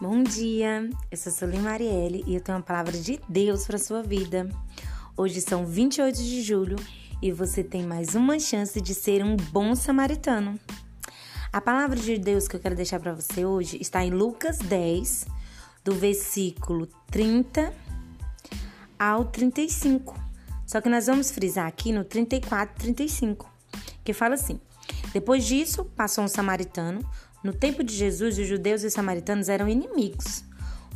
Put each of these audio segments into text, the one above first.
Bom dia, eu sou Solim Marielle e eu tenho uma palavra de Deus para sua vida. Hoje são 28 de julho e você tem mais uma chance de ser um bom samaritano. A palavra de Deus que eu quero deixar para você hoje está em Lucas 10, do versículo 30 ao 35. Só que nós vamos frisar aqui no 34 e 35, que fala assim: Depois disso, passou um samaritano no tempo de Jesus, os judeus e os samaritanos eram inimigos.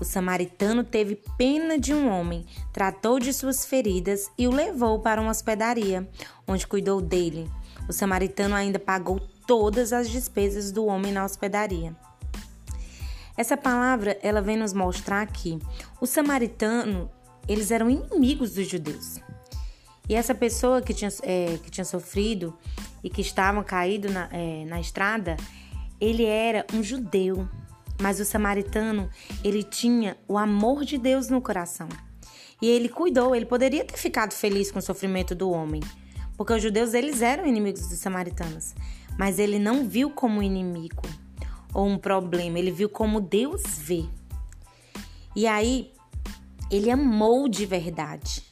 O samaritano teve pena de um homem, tratou de suas feridas e o levou para uma hospedaria, onde cuidou dele. O samaritano ainda pagou todas as despesas do homem na hospedaria. Essa palavra, ela vem nos mostrar que o samaritano, eles eram inimigos dos judeus. E essa pessoa que tinha, é, que tinha sofrido e que estava caído na, é, na estrada, ele era um judeu, mas o samaritano, ele tinha o amor de Deus no coração. E ele cuidou, ele poderia ter ficado feliz com o sofrimento do homem, porque os judeus eles eram inimigos dos samaritanos, mas ele não viu como inimigo ou um problema, ele viu como Deus vê. E aí ele amou de verdade.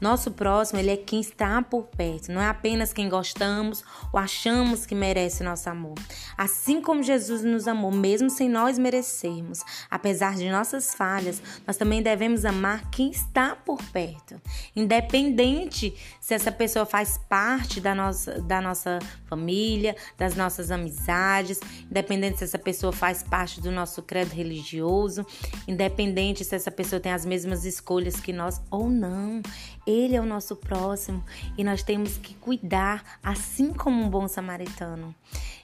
Nosso próximo, ele é quem está por perto, não é apenas quem gostamos ou achamos que merece nosso amor. Assim como Jesus nos amou, mesmo sem nós merecermos, apesar de nossas falhas, nós também devemos amar quem está por perto, independente se essa pessoa faz parte da nossa, da nossa família, das nossas amizades, independente se essa pessoa faz parte do nosso credo religioso, independente se essa pessoa tem as mesmas escolhas que nós ou não. Ele é o nosso próximo e nós temos que cuidar, assim como um bom samaritano.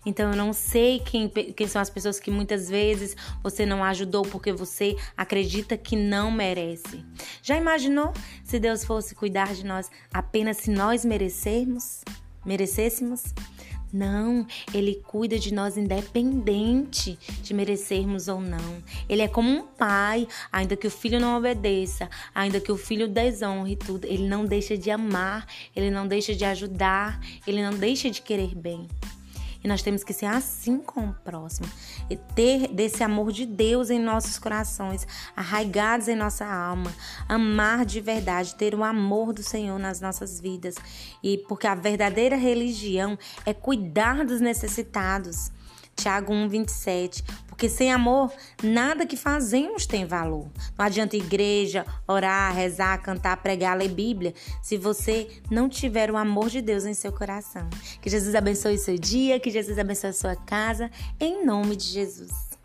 Então eu não sei quem, quem são as pessoas que muitas vezes você não ajudou porque você acredita que não merece. Já imaginou se Deus fosse cuidar de nós apenas se nós merecermos? Merecêssemos? Não, ele cuida de nós independente de merecermos ou não. Ele é como um pai, ainda que o filho não obedeça, ainda que o filho desonre tudo, ele não deixa de amar, ele não deixa de ajudar, ele não deixa de querer bem. E nós temos que ser assim com o próximo. E ter desse amor de Deus em nossos corações, arraigados em nossa alma. Amar de verdade, ter o amor do Senhor nas nossas vidas. E porque a verdadeira religião é cuidar dos necessitados. Tiago 1, 27. Porque sem amor, nada que fazemos tem valor. Não adianta igreja, orar, rezar, cantar, pregar, ler Bíblia, se você não tiver o amor de Deus em seu coração. Que Jesus abençoe seu dia, que Jesus abençoe sua casa, em nome de Jesus.